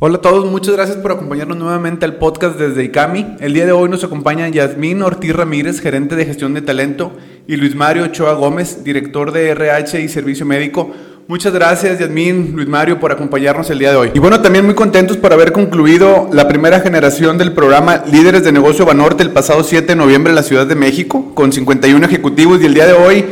Hola a todos, muchas gracias por acompañarnos nuevamente al podcast desde ICAMI. El día de hoy nos acompaña Yasmín Ortiz Ramírez, gerente de gestión de talento, y Luis Mario Ochoa Gómez, director de RH y servicio médico. Muchas gracias, Yasmín, Luis Mario, por acompañarnos el día de hoy. Y bueno, también muy contentos por haber concluido la primera generación del programa Líderes de Negocio Banorte el pasado 7 de noviembre en la Ciudad de México, con 51 ejecutivos, y el día de hoy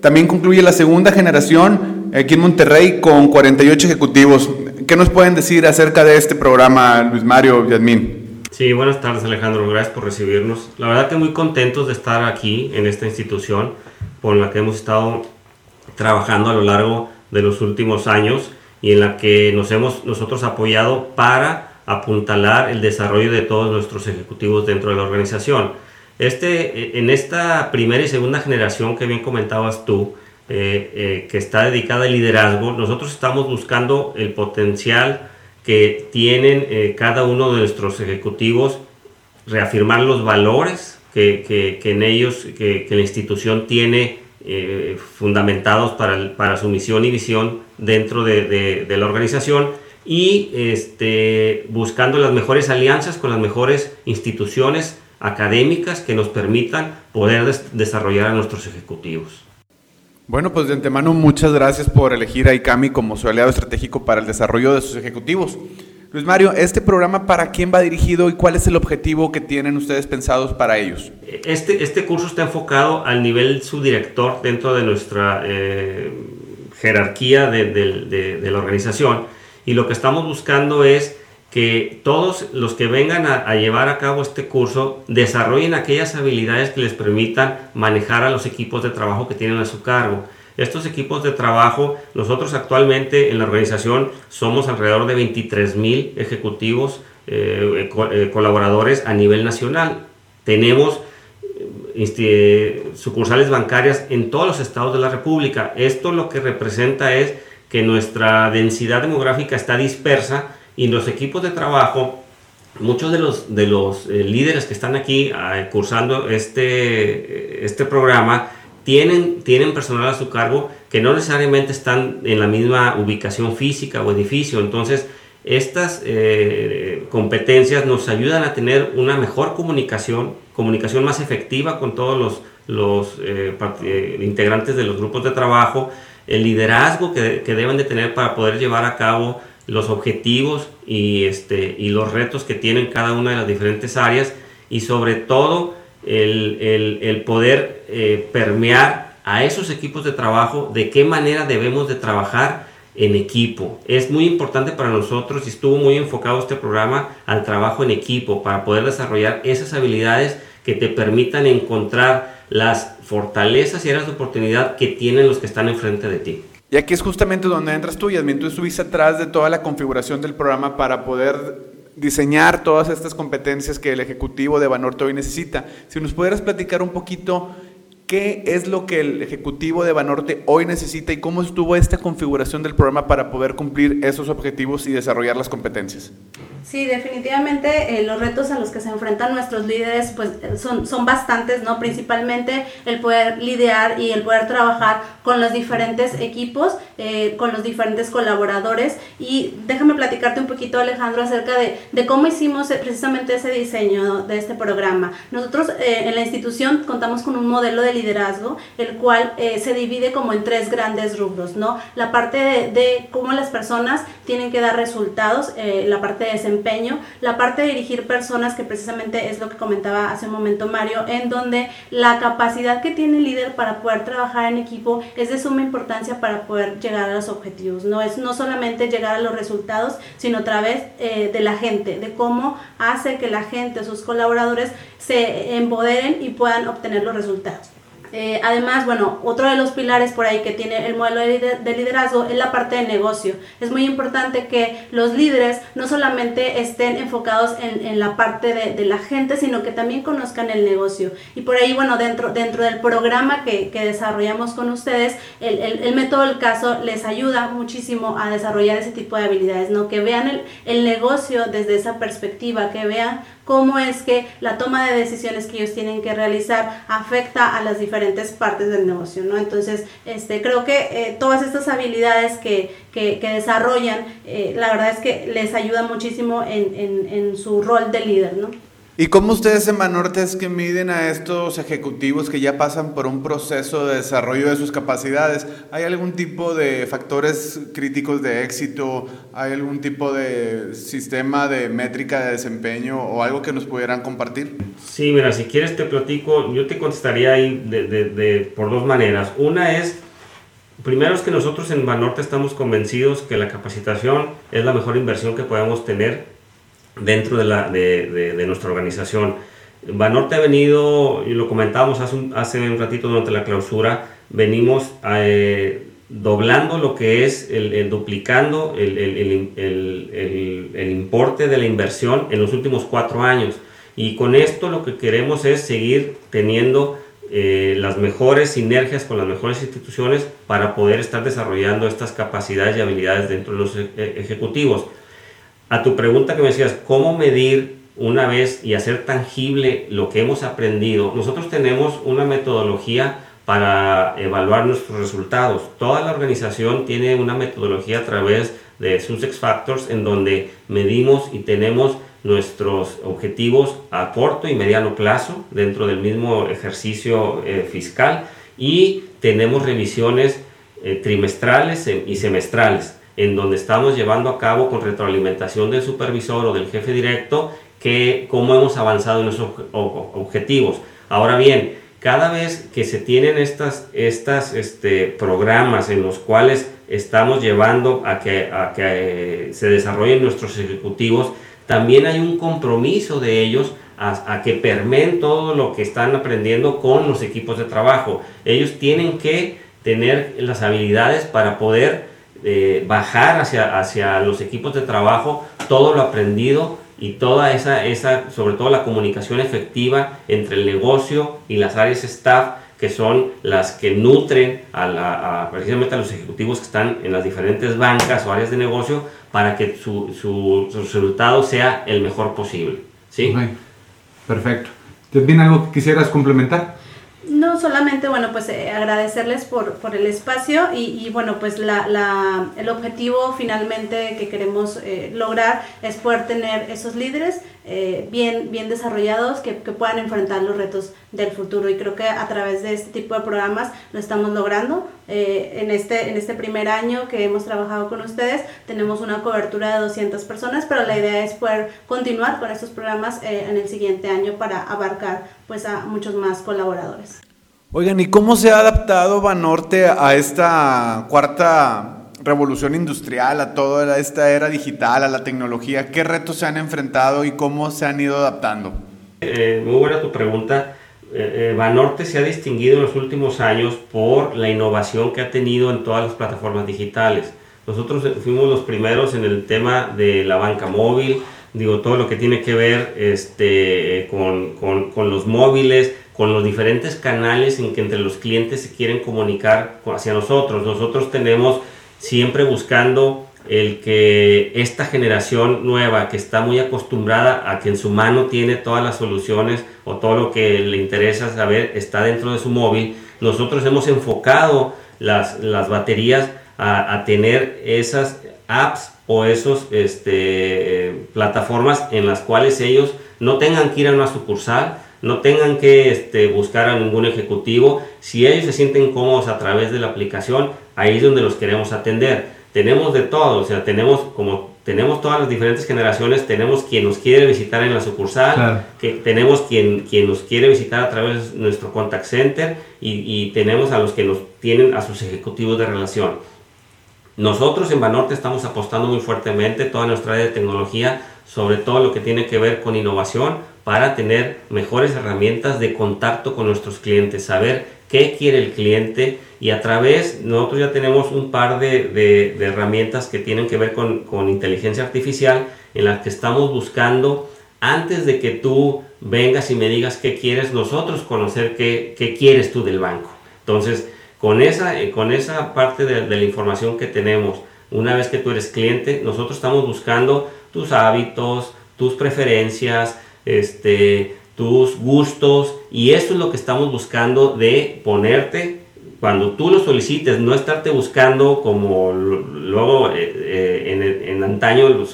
también concluye la segunda generación aquí en Monterrey con 48 ejecutivos. ¿Qué nos pueden decir acerca de este programa, Luis Mario Yasmín? Sí, buenas tardes Alejandro, gracias por recibirnos. La verdad que muy contentos de estar aquí en esta institución con la que hemos estado trabajando a lo largo de los últimos años y en la que nos hemos nosotros apoyado para apuntalar el desarrollo de todos nuestros ejecutivos dentro de la organización. Este, en esta primera y segunda generación que bien comentabas tú, eh, eh, que está dedicada al liderazgo, nosotros estamos buscando el potencial que tienen eh, cada uno de nuestros ejecutivos, reafirmar los valores que, en ellos, que, la institución tiene fundamentados para, su misión y visión dentro de, de, la organización y este, buscando las mejores alianzas con las mejores instituciones académicas que nos permitan poder desarrollar a nuestros ejecutivos. Bueno, pues de antemano muchas gracias por elegir a ICAMI como su aliado estratégico para el desarrollo de sus ejecutivos. Luis Mario, ¿este programa para quién va dirigido y cuál es el objetivo que tienen ustedes pensados para ellos? Este, este curso está enfocado al nivel subdirector dentro de nuestra eh, jerarquía de la organización y lo que estamos buscando es que todos los que vengan a, llevar a cabo este curso desarrollen aquellas habilidades que les permitan manejar a los equipos de trabajo que tienen a su cargo. Estos equipos de trabajo, nosotros actualmente en la organización somos alrededor de 23 mil ejecutivos, eh, eh, colaboradores a nivel nacional. Tenemos sucursales bancarias en todos los estados de la República. Esto lo que representa es que nuestra densidad demográfica está dispersa y los equipos de trabajo, muchos de los, de los eh, líderes que están aquí ah, cursando este, este programa, tienen, tienen personal a su cargo que no necesariamente están en la misma ubicación física o edificio. Entonces, estas eh, competencias nos ayudan a tener una mejor comunicación, comunicación más efectiva con todos los, los eh, integrantes de los grupos de trabajo, el liderazgo que, que, deben de tener para poder llevar a cabo los objetivos y, este, y los retos que tienen cada una de las diferentes áreas y sobre todo el, poder eh, permear a esos equipos de trabajo de qué manera debemos de trabajar en equipo. Es muy importante para nosotros y estuvo muy enfocado este programa al trabajo en equipo para poder desarrollar esas habilidades que te permitan encontrar las fortalezas y áreas de oportunidad que tienen los que están enfrente de ti. Y aquí es justamente donde entras tú, Yasmin. Tú estuviste atrás de toda la configuración del programa para poder diseñar todas estas competencias que el ejecutivo de Banorte hoy necesita. Si nos pudieras platicar un poquito qué es lo que el ejecutivo de Banorte hoy necesita y cómo estuvo esta configuración del programa para poder cumplir esos objetivos y desarrollar las competencias. Sí, definitivamente eh, los retos a los que se enfrentan nuestros líderes pues son, son bastantes, ¿no? Principalmente el poder lidiar y el poder trabajar con los diferentes equipos, eh, con los diferentes colaboradores. Y déjame platicarte un poquito, Alejandro, acerca de, de cómo hicimos eh, precisamente ese diseño de este programa. Nosotros en la institución contamos con un modelo de liderazgo, el cual se divide como en tres grandes rubros, ¿no? La parte de, cómo las personas tienen que dar resultados, la parte de ese empeño, la parte de dirigir personas, que precisamente es lo que comentaba hace un momento Mario, en donde la capacidad que tiene el líder para poder trabajar en equipo es de suma importancia para poder llegar a los objetivos. No es no solamente llegar a los resultados, sino a través eh, de la gente, de cómo hace que la gente, sus colaboradores, se empoderen y puedan obtener los resultados. Eh, además, bueno, otro de los pilares por ahí que tiene el modelo de liderazgo es la parte de negocio. Es muy importante que los líderes no solamente estén enfocados en, la parte de, la gente, sino que también conozcan el negocio. Y por ahí, bueno, dentro, dentro del programa que, desarrollamos con ustedes, el, método del caso les ayuda muchísimo a desarrollar ese tipo de habilidades, ¿no? Que vean el, el negocio desde esa perspectiva, que vean cómo es que la toma de decisiones que ellos tienen que realizar afecta a las diferentes partes del negocio, ¿no? Entonces, este, creo que eh, todas estas habilidades que, que, desarrollan, eh, la verdad es que les ayuda muchísimo en, en, en su rol de líder, ¿no? ¿Y cómo ustedes en Banorte es que miden a estos ejecutivos que ya pasan por un proceso de desarrollo de sus capacidades? ¿Hay algún tipo de factores críticos de éxito? ¿Hay algún tipo de sistema de métrica de desempeño o algo que nos pudieran compartir? Sí, mira, si quieres te platico, yo te contestaría ahí de, de, por dos maneras. Una es, primero es que nosotros en Banorte estamos convencidos que la capacitación es la mejor inversión que podemos tener dentro de, la, de, de, nuestra organización. Banorte ha venido, y lo comentábamos hace un, hace un ratito durante la clausura, venimos eh, doblando lo que es el, duplicando el, el, el, importe de la inversión en los últimos cuatro años. Y con esto lo que queremos es seguir teniendo eh, las mejores sinergias con las mejores instituciones para poder estar desarrollando estas capacidades y habilidades dentro de los e, ejecutivos a tu pregunta que me decías, ¿cómo medir una vez y hacer tangible lo que hemos aprendido? Nosotros tenemos una metodología para evaluar nuestros resultados. Toda la organización tiene una metodología a través de sus X Factors en donde medimos y tenemos nuestros objetivos a corto y mediano plazo dentro del mismo ejercicio eh, fiscal y tenemos revisiones eh, trimestrales y semestrales en donde estamos llevando a cabo con retroalimentación del supervisor o del jefe directo que cómo hemos avanzado en nuestros objetivos. Ahora bien, cada vez que se tienen estas, estas este, programas en los cuales estamos llevando a que, a que eh, se desarrollen nuestros ejecutivos, también hay un compromiso de ellos a, que permeen todo lo que están aprendiendo con los equipos de trabajo. Ellos tienen que tener las habilidades para poder bajar hacia, hacia los equipos de trabajo todo lo aprendido y toda esa, esa, sobre todo la comunicación efectiva entre el negocio y las áreas staff que son las que nutren a, precisamente a los ejecutivos que están en las diferentes bancas o áreas de negocio para que su, su, resultado sea el mejor posible. ¿sí? perfecto. ¿Tienes algo que quisieras complementar? Solamente, bueno, pues eh, agradecerles por, por, el espacio y, y bueno, pues la, la, el objetivo finalmente que queremos eh, lograr es poder tener esos líderes eh, bien, bien desarrollados que, que, puedan enfrentar los retos del futuro y creo que a través de este tipo de programas lo estamos logrando. en, este, en este primer año que hemos trabajado con ustedes tenemos una cobertura de 200 personas, pero la idea es poder continuar con estos programas en el siguiente año para abarcar pues a muchos más colaboradores. Oigan, ¿y cómo se ha adaptado Banorte a esta cuarta revolución industrial, a toda esta era digital, a la tecnología? ¿Qué retos se han enfrentado y cómo se han ido adaptando? Eh, muy buena tu pregunta. Eh, eh, Banorte se ha distinguido en los últimos años por la innovación que ha tenido en todas las plataformas digitales. Nosotros fuimos los primeros en el tema de la banca móvil, digo, todo lo que tiene que ver este, con, los móviles, con los diferentes canales en que entre los clientes se quieren comunicar hacia nosotros. Nosotros tenemos siempre buscando el que esta generación nueva que está muy acostumbrada a que en su mano tiene todas las soluciones o todo lo que le interesa saber está dentro de su móvil, nosotros hemos enfocado las, las baterías a, tener esas apps o esos este, plataformas en las cuales ellos no tengan que ir a una sucursal, no tengan que este, buscar a ningún ejecutivo. Si ellos se sienten cómodos a través de la aplicación, ahí es donde los queremos atender. Tenemos de todo, o sea, tenemos como tenemos todas las diferentes generaciones, tenemos quien nos quiere visitar en la sucursal, que tenemos quien, quien nos quiere visitar a través de nuestro contact center y, y tenemos a los que nos tienen a sus ejecutivos de relación. Nosotros en Banorte estamos apostando muy fuertemente toda nuestra área de tecnología, sobre todo lo que tiene que ver con innovación, para tener mejores herramientas de contacto con nuestros clientes, saber qué quiere el cliente y a través, nosotros ya tenemos un par de, de, herramientas que tienen que ver con, con, inteligencia artificial en las que estamos buscando, antes de que tú vengas y me digas qué quieres, nosotros conocer qué, qué quieres tú del banco. Entonces, con esa, eh, con esa parte de, la información que tenemos, una vez que tú eres cliente, nosotros estamos buscando tus hábitos, tus preferencias, este, tus gustos y esto es lo que estamos buscando de ponerte cuando tú lo solicites, no estarte buscando como luego eh, eh, en, antaño lo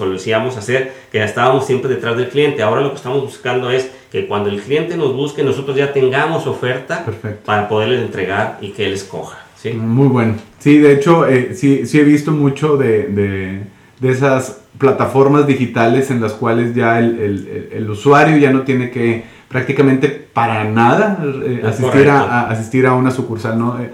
hacer, que estábamos siempre detrás del cliente. Ahora lo que estamos buscando es que cuando el cliente nos busque, nosotros ya tengamos oferta para poderles entregar y que él escoja. ¿sí? Muy bueno. Sí, de hecho, eh, sí, sí he visto mucho de, de, de, esas plataformas digitales en las cuales ya el, el, el usuario ya no tiene que prácticamente para nada eh, asistir, a, asistir a una sucursal, ¿no? Eh,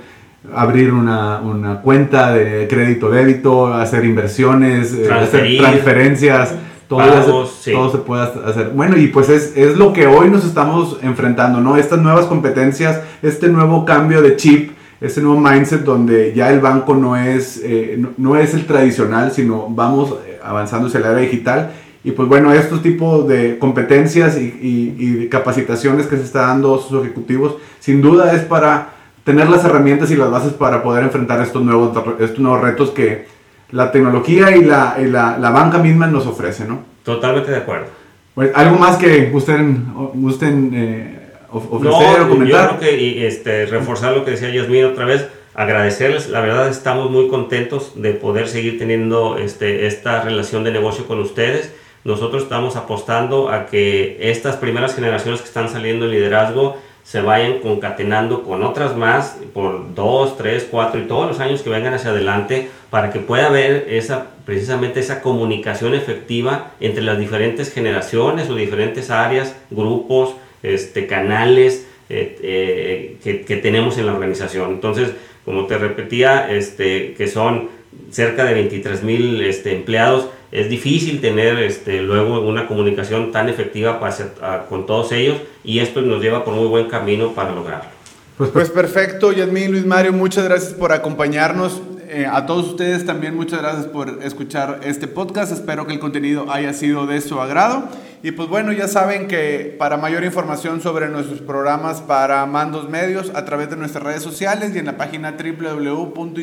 abrir una, una, cuenta de crédito débito, hacer inversiones, hacer transferencias, todo, todo se puede hacer. Bueno, y pues es, es, lo que hoy nos estamos enfrentando, ¿no? Estas nuevas competencias, este nuevo cambio de chip, este nuevo mindset donde ya el banco no es, no, no, es el tradicional, sino vamos avanzando hacia la era digital y pues bueno, estos tipos de competencias y, capacitaciones que se está dando a sus ejecutivos, sin duda es para tener las herramientas y las bases para poder enfrentar estos nuevos, estos nuevos retos que la tecnología y la, la, banca misma nos ofrece, ¿no? Totalmente de acuerdo. Pues, ¿Algo más que gusten, gusten eh, ofrecer o comentar? Yo creo que y, este, reforzar lo que decía Yasmin otra vez, agradecerles, la verdad estamos muy contentos de poder seguir teniendo este, esta relación de negocio con ustedes nosotros estamos apostando a que estas primeras generaciones que están saliendo en liderazgo se vayan concatenando con otras más por dos, tres, cuatro y todos los años que vengan hacia adelante para que pueda haber esa, precisamente esa comunicación efectiva entre las diferentes generaciones o diferentes áreas, grupos, este, canales eh, eh, que, que, tenemos en la organización. Entonces, como te repetía, este, que son cerca de 23 mil este, empleados, es difícil tener este, luego una comunicación tan efectiva para, con todos ellos y esto nos lleva por muy buen camino para lograrlo. Pues, pues perfecto, Yasmín, Luis Mario, muchas gracias por acompañarnos. Eh, a todos ustedes también muchas gracias por escuchar este podcast. Espero que el contenido haya sido de su agrado. Y pues bueno, ya saben que para mayor información sobre nuestros programas para mandos medios a través de nuestras redes sociales y en la página www.icami.mx.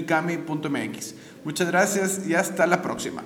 Muchas gracias y hasta la próxima.